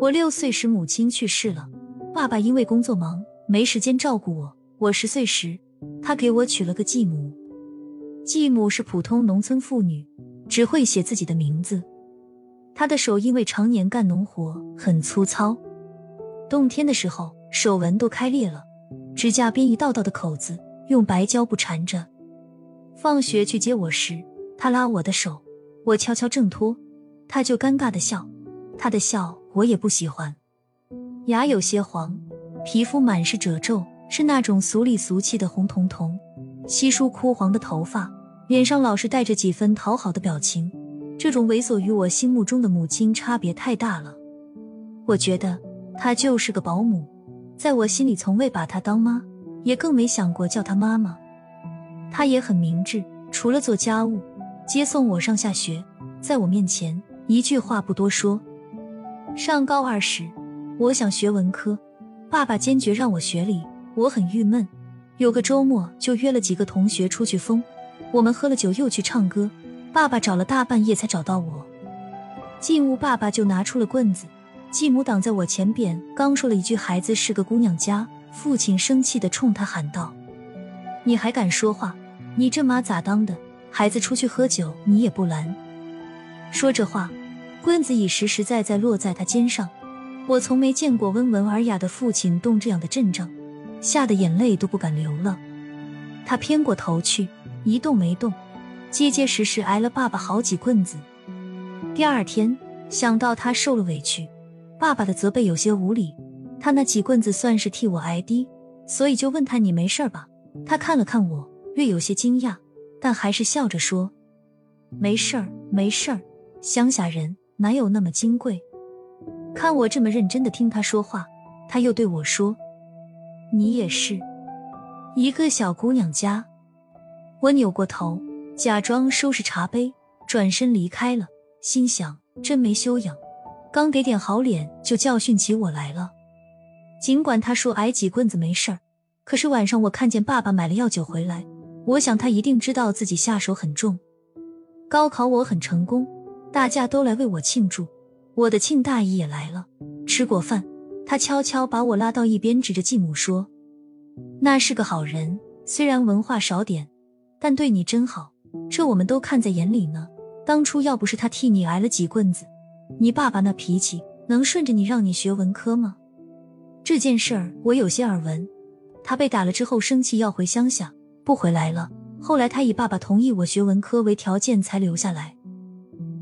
我六岁时母亲去世了，爸爸因为工作忙没时间照顾我。我十岁时，他给我取了个继母。继母是普通农村妇女，只会写自己的名字。她的手因为常年干农活很粗糙，冬天的时候手纹都开裂了，指甲边一道道的口子用白胶布缠着。放学去接我时，他拉我的手，我悄悄挣脱，他就尴尬的笑。他的笑我也不喜欢，牙有些黄，皮肤满是褶皱，是那种俗里俗气的红彤彤，稀疏枯黄的头发，脸上老是带着几分讨好的表情。这种猥琐与我心目中的母亲差别太大了。我觉得她就是个保姆，在我心里从未把她当妈，也更没想过叫她妈妈。她也很明智，除了做家务、接送我上下学，在我面前一句话不多说。上高二时，我想学文科，爸爸坚决让我学理，我很郁闷。有个周末就约了几个同学出去疯，我们喝了酒又去唱歌。爸爸找了大半夜才找到我，进屋爸爸就拿出了棍子，继母挡在我前边，刚说了一句“孩子是个姑娘家”，父亲生气的冲他喊道：“你还敢说话？你这妈咋当的？孩子出去喝酒你也不拦。”说这话。棍子已实实在在落在他肩上，我从没见过温文尔雅的父亲动这样的阵仗，吓得眼泪都不敢流了。他偏过头去，一动没动，结结实实挨了爸爸好几棍子。第二天想到他受了委屈，爸爸的责备有些无理，他那几棍子算是替我挨的，所以就问他：“你没事吧？”他看了看我，略有些惊讶，但还是笑着说：“没事儿，没事儿，乡下人。”哪有那么金贵？看我这么认真的听他说话，他又对我说：“你也是一个小姑娘家。”我扭过头，假装收拾茶杯，转身离开了。心想：真没修养，刚给点好脸就教训起我来了。尽管他说挨几棍子没事儿，可是晚上我看见爸爸买了药酒回来，我想他一定知道自己下手很重。高考我很成功。大家都来为我庆祝，我的庆大姨也来了。吃过饭，她悄悄把我拉到一边，指着继母说：“那是个好人，虽然文化少点，但对你真好，这我们都看在眼里呢。当初要不是他替你挨了几棍子，你爸爸那脾气能顺着你让你学文科吗？这件事儿我有些耳闻。他被打了之后生气要回乡下，不回来了。后来他以爸爸同意我学文科为条件才留下来。”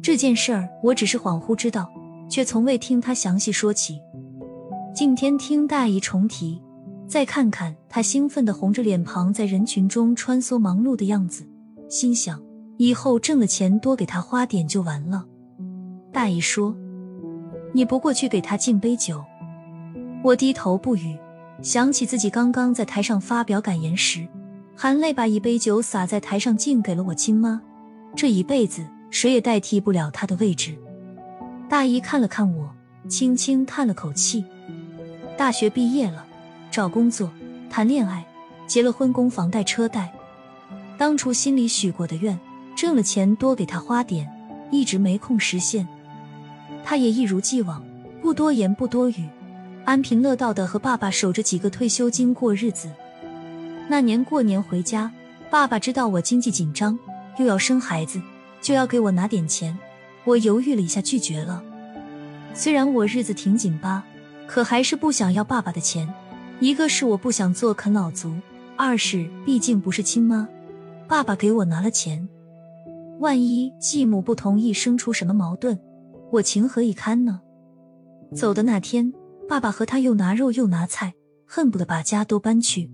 这件事儿我只是恍惚知道，却从未听他详细说起。今天听大姨重提，再看看他兴奋的红着脸庞在人群中穿梭忙碌的样子，心想以后挣了钱多给他花点就完了。大姨说：“你不过去给他敬杯酒。”我低头不语，想起自己刚刚在台上发表感言时，含泪把一杯酒洒在台上敬给了我亲妈，这一辈子。谁也代替不了他的位置。大姨看了看我，轻轻叹了口气。大学毕业了，找工作，谈恋爱，结了婚，供房贷车贷。当初心里许过的愿，挣了钱多给他花点，一直没空实现。他也一如既往，不多言不多语，安贫乐道的和爸爸守着几个退休金过日子。那年过年回家，爸爸知道我经济紧张，又要生孩子。就要给我拿点钱，我犹豫了一下，拒绝了。虽然我日子挺紧巴，可还是不想要爸爸的钱。一个是我不想做啃老族，二是毕竟不是亲妈。爸爸给我拿了钱，万一继母不同意，生出什么矛盾，我情何以堪呢？走的那天，爸爸和他又拿肉又拿菜，恨不得把家都搬去，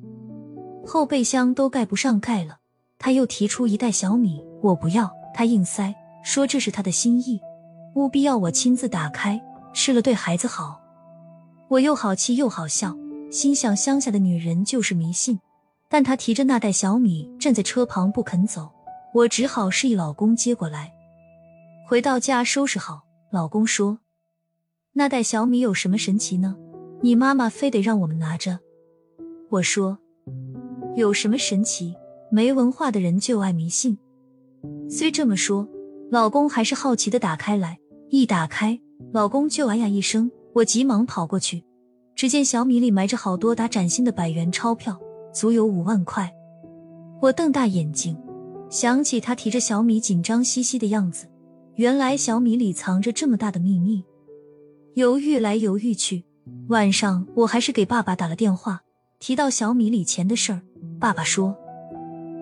后备箱都盖不上盖了。他又提出一袋小米，我不要。他硬塞说这是他的心意，务必要我亲自打开吃了对孩子好。我又好气又好笑，心想乡下的女人就是迷信。但他提着那袋小米站在车旁不肯走，我只好示意老公接过来。回到家收拾好，老公说：“那袋小米有什么神奇呢？你妈妈非得让我们拿着。”我说：“有什么神奇？没文化的人就爱迷信。”虽这么说，老公还是好奇的打开来，一打开，老公就哎呀一声，我急忙跑过去，只见小米里埋着好多沓崭新的百元钞票，足有五万块。我瞪大眼睛，想起他提着小米紧张兮兮的样子，原来小米里藏着这么大的秘密。犹豫来犹豫去，晚上我还是给爸爸打了电话，提到小米里钱的事儿，爸爸说：“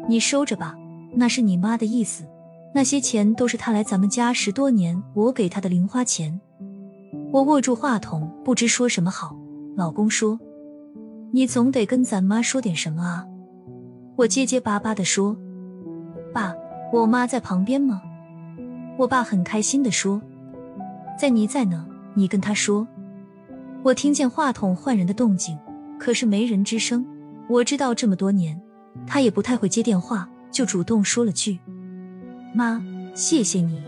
你收着吧，那是你妈的意思。”那些钱都是她来咱们家十多年，我给她的零花钱。我握住话筒，不知说什么好。老公说：“你总得跟咱妈说点什么啊。”我结结巴巴的说：“爸，我妈在旁边吗？”我爸很开心的说：“在你在呢，你跟她说。”我听见话筒换人的动静，可是没人吱声。我知道这么多年，他也不太会接电话，就主动说了句。妈，谢谢你。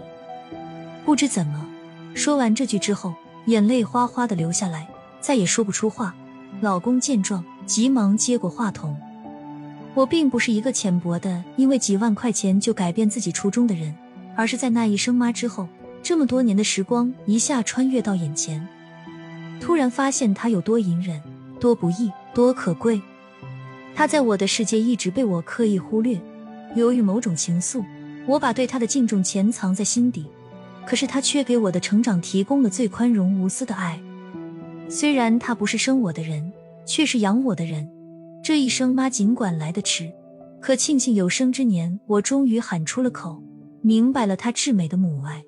不知怎么，说完这句之后，眼泪哗哗的流下来，再也说不出话。老公见状，急忙接过话筒。我并不是一个浅薄的，因为几万块钱就改变自己初衷的人，而是在那一声妈之后，这么多年的时光一下穿越到眼前，突然发现他有多隐忍，多不易，多可贵。他在我的世界一直被我刻意忽略，由于某种情愫我把对他的敬重潜藏在心底可是他却给我的成长提供了最宽容无私的爱。虽然他不是生我的人却是养我的人这一生妈尽管来得迟可庆幸有生之年我终于喊出了口明白了他至美的母爱。